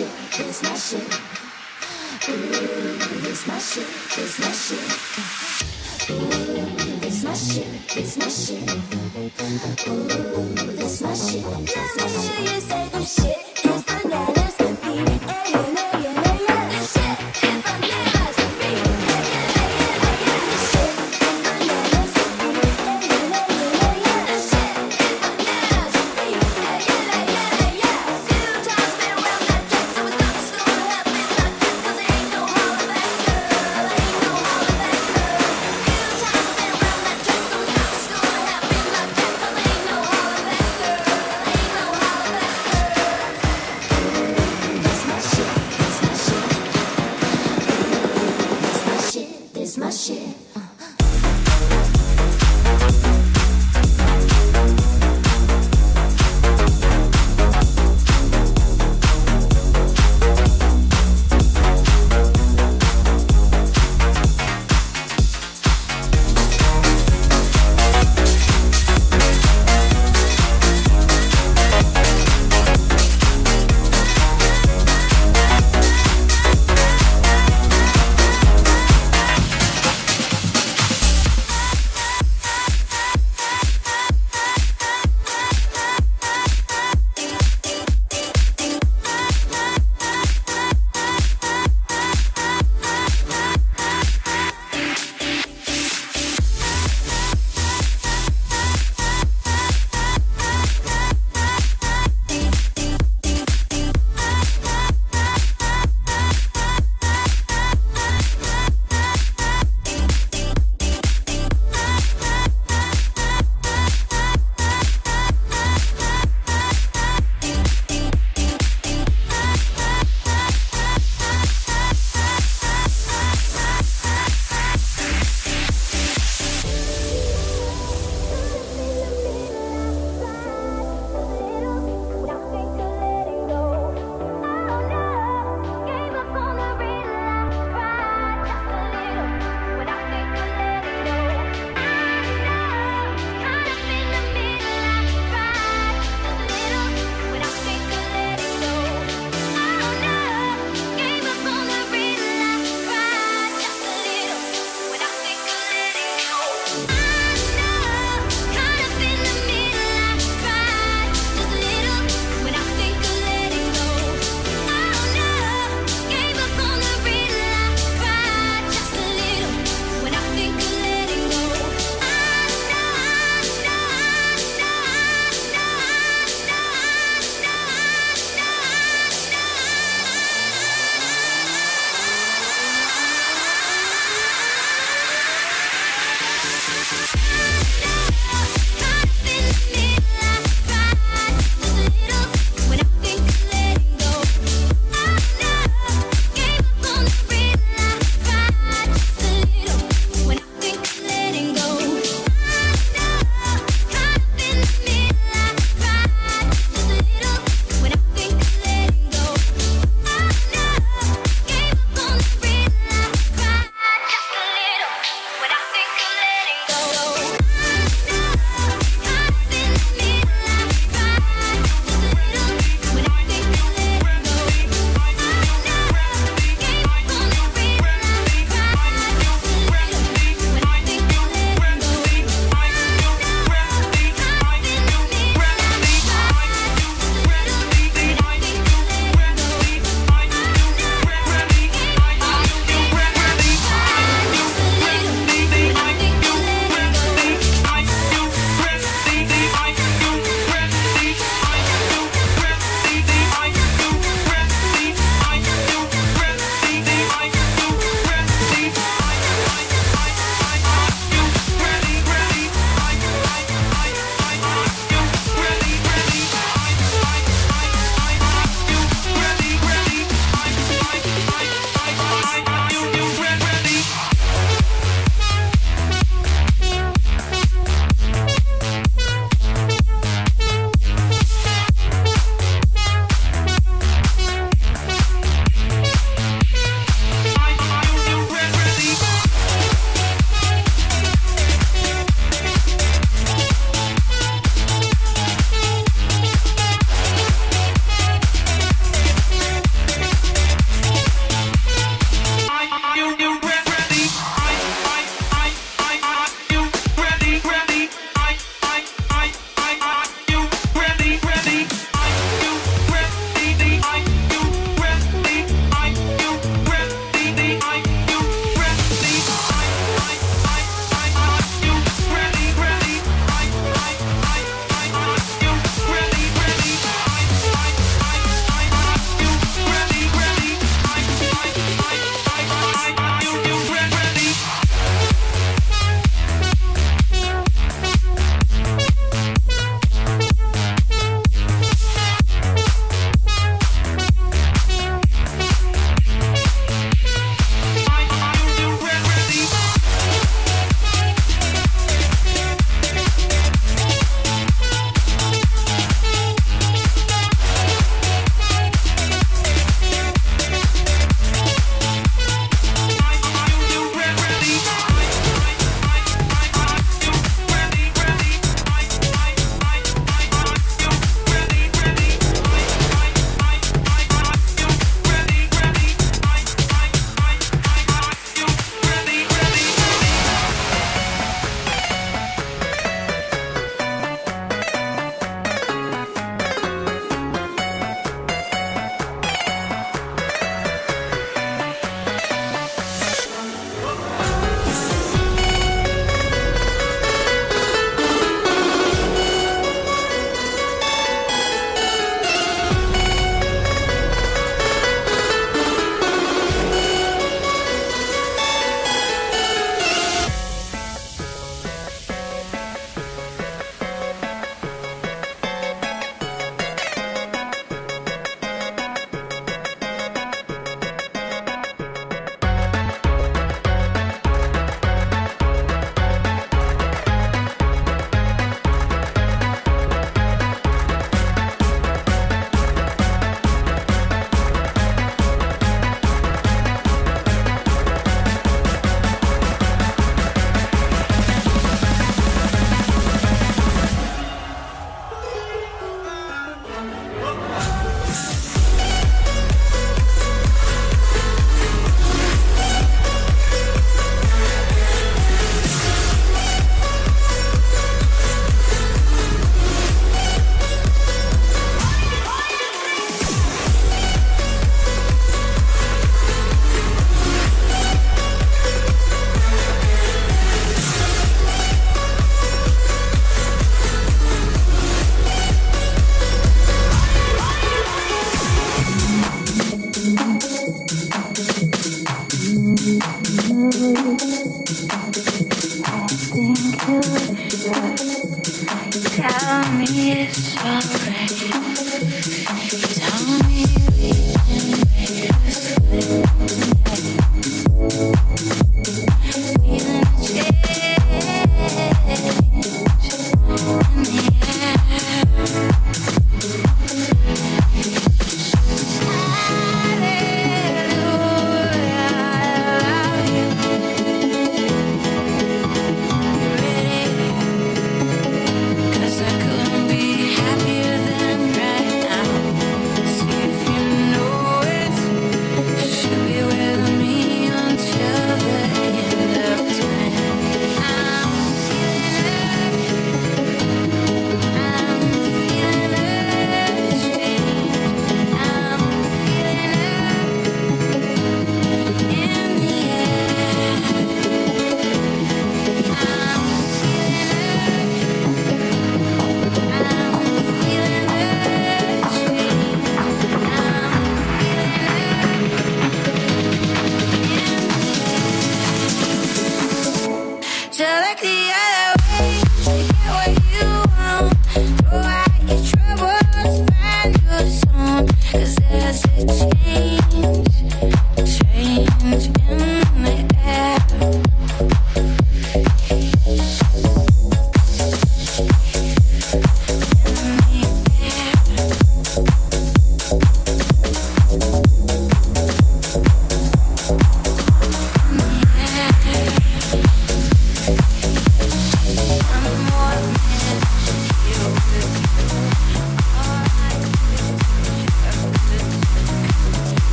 it's my shit. Ooh, it's my shit, it's my shit. Ooh, it's my shit, it's my shit. Ooh, it's my shit, it's my shit. You say the shit is B-A-N-A-N-A-S.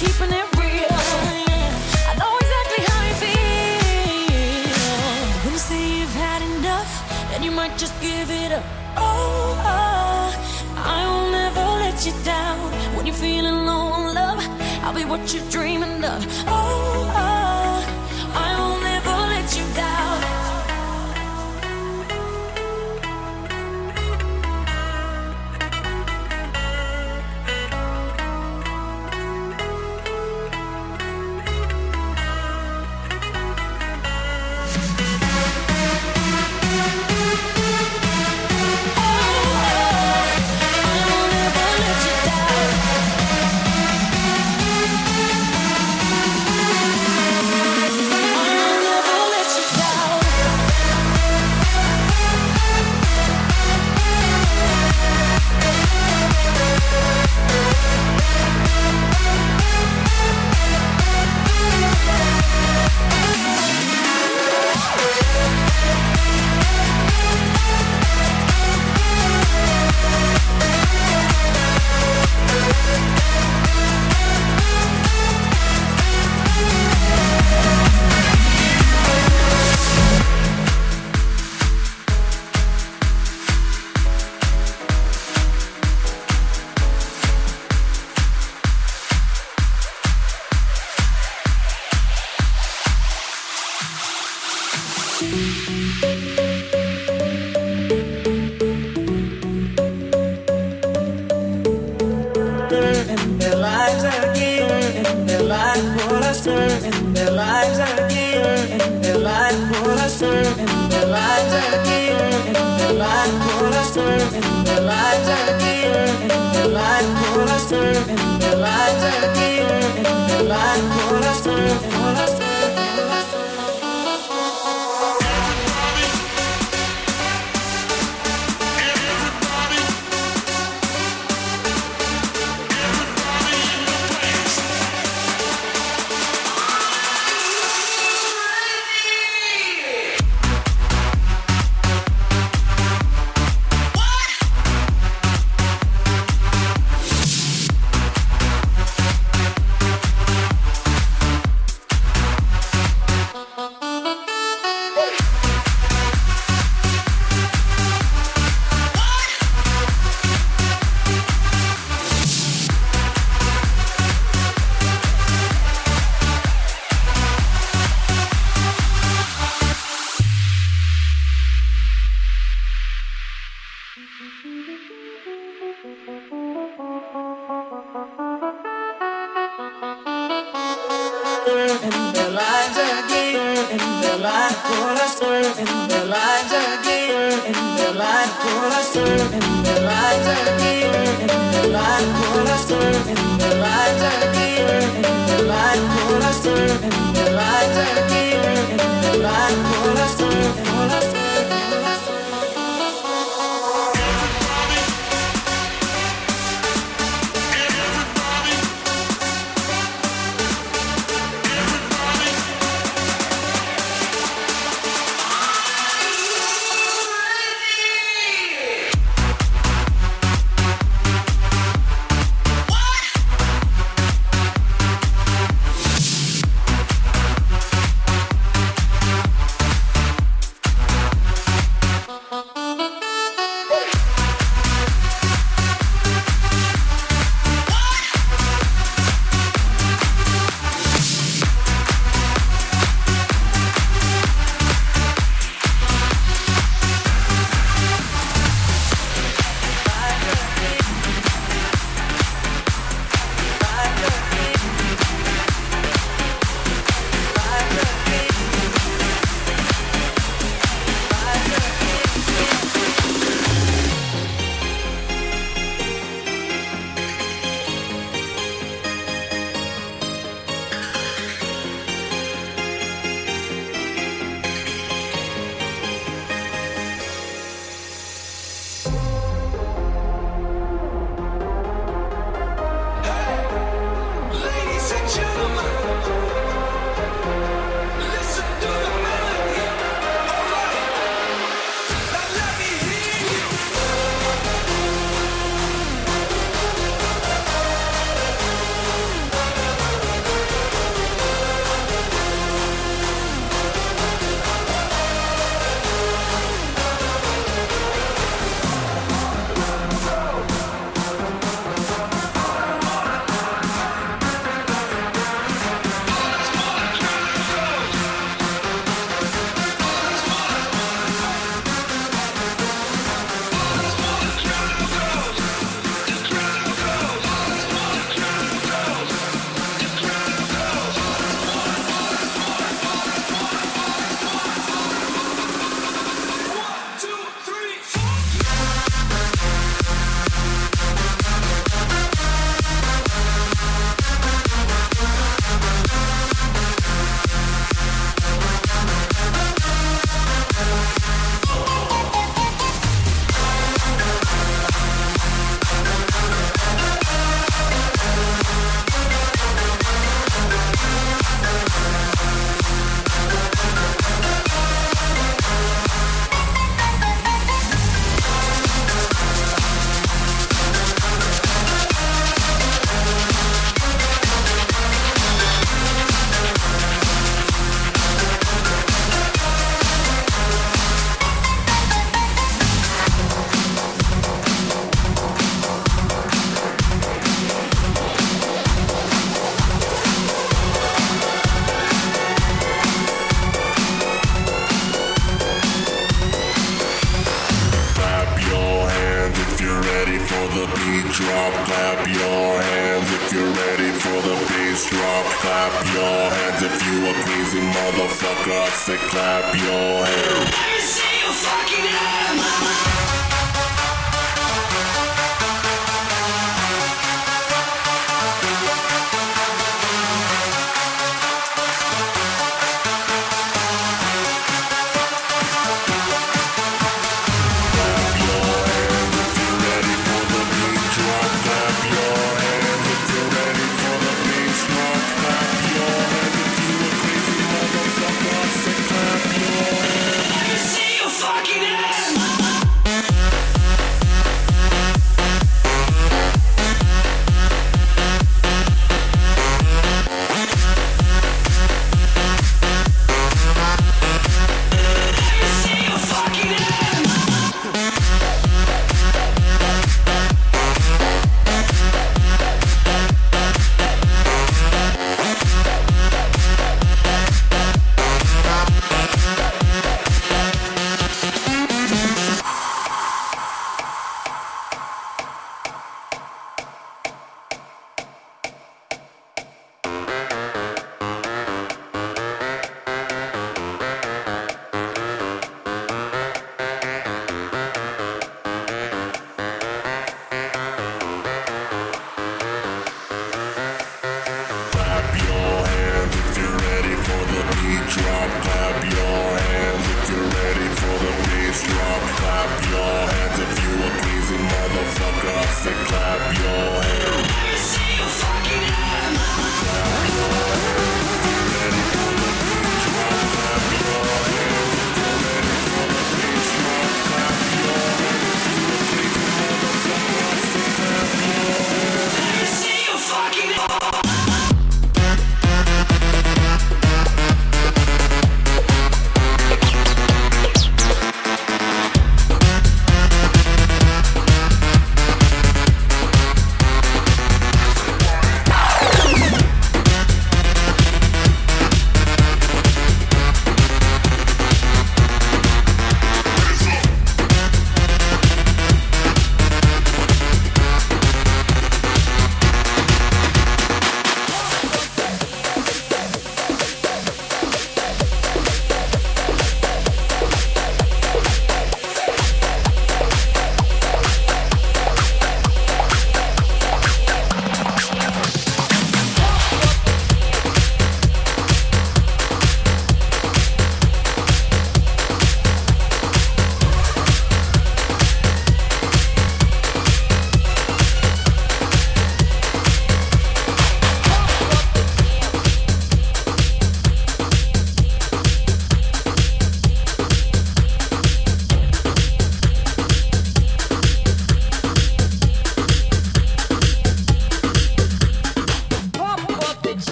keeping it real. I know exactly how you feel. When you say you've had enough, and you might just give it up. Oh, I will never let you down. When you're feeling low on love, I'll be what you're dreaming of. Oh, oh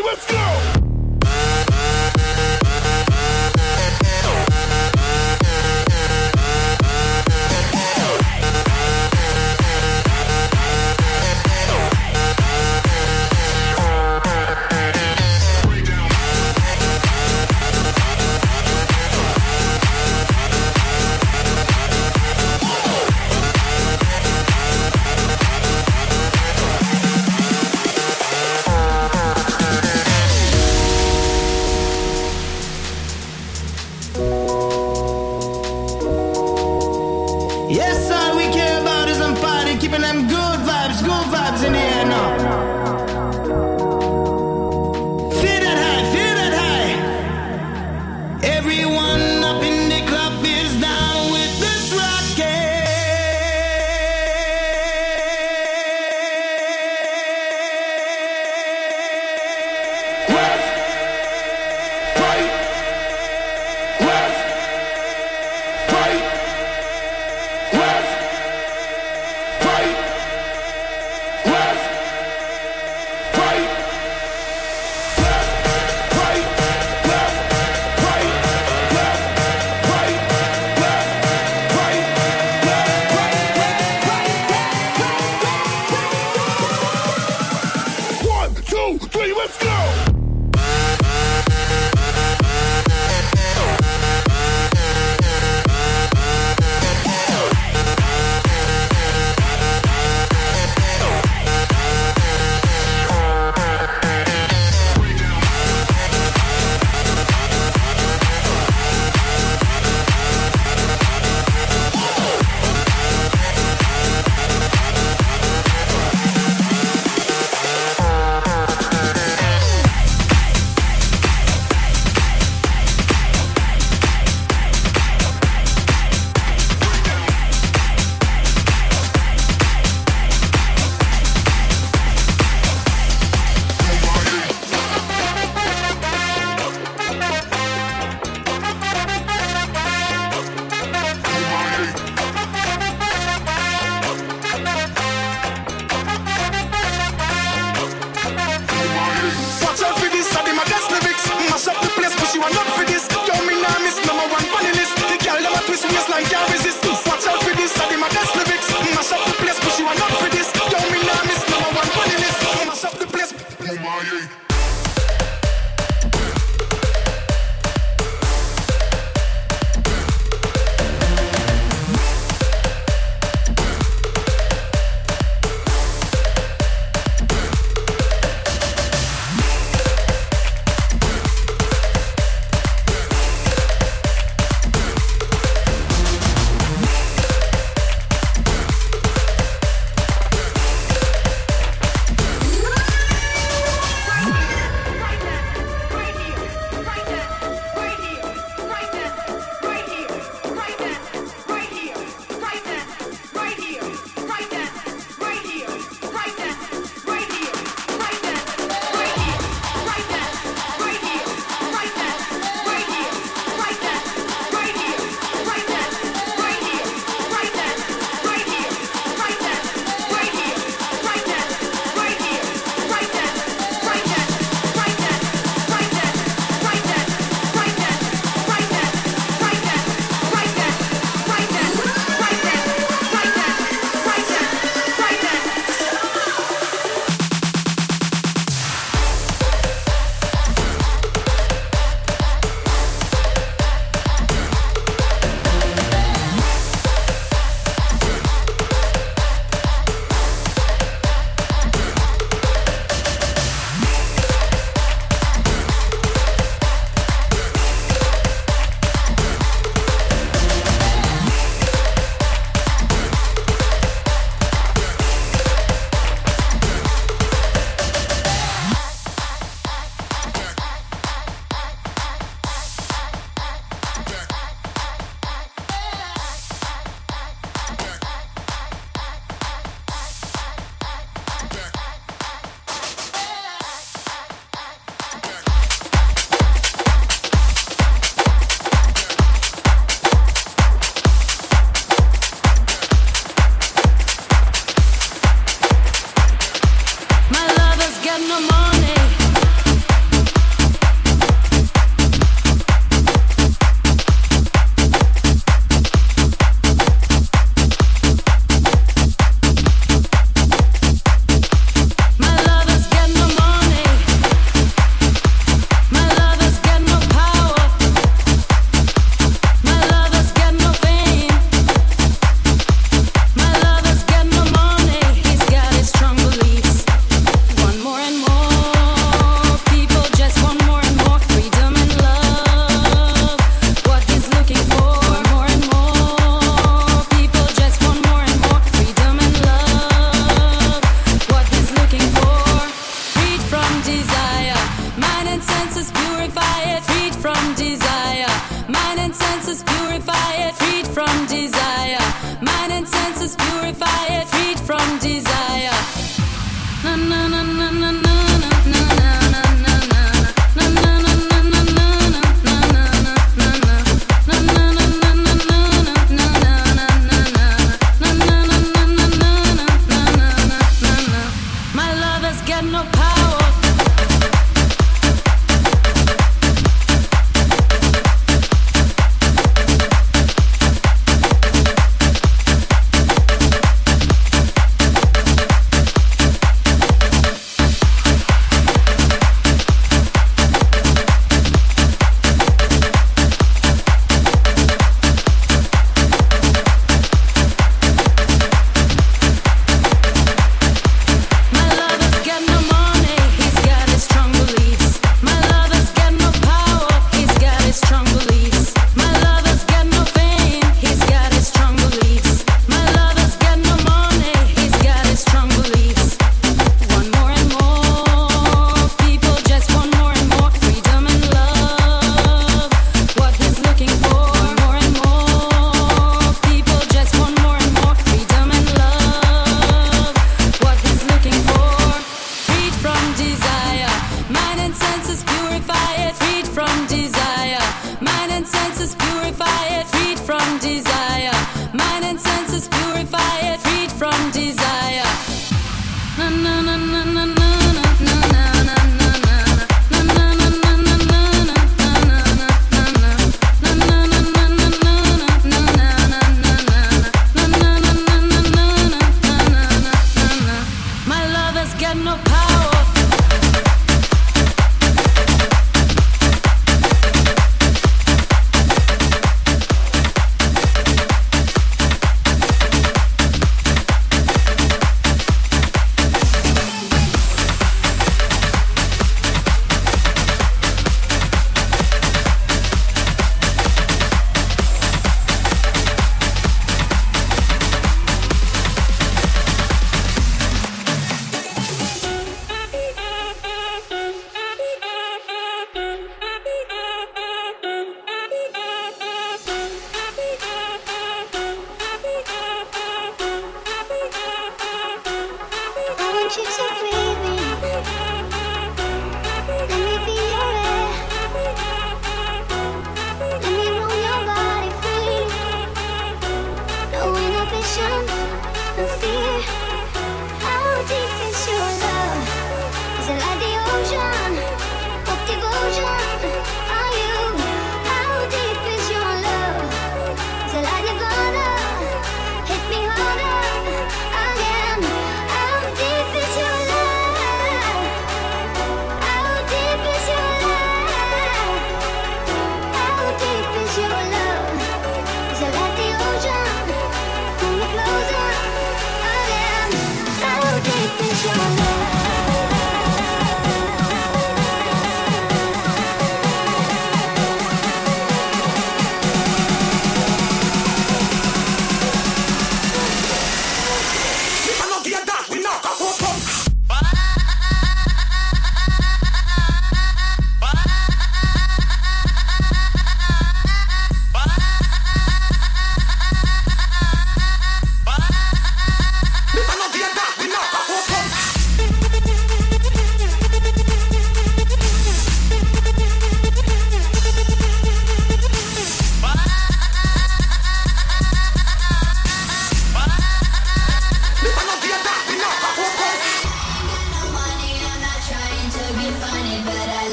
Let's go.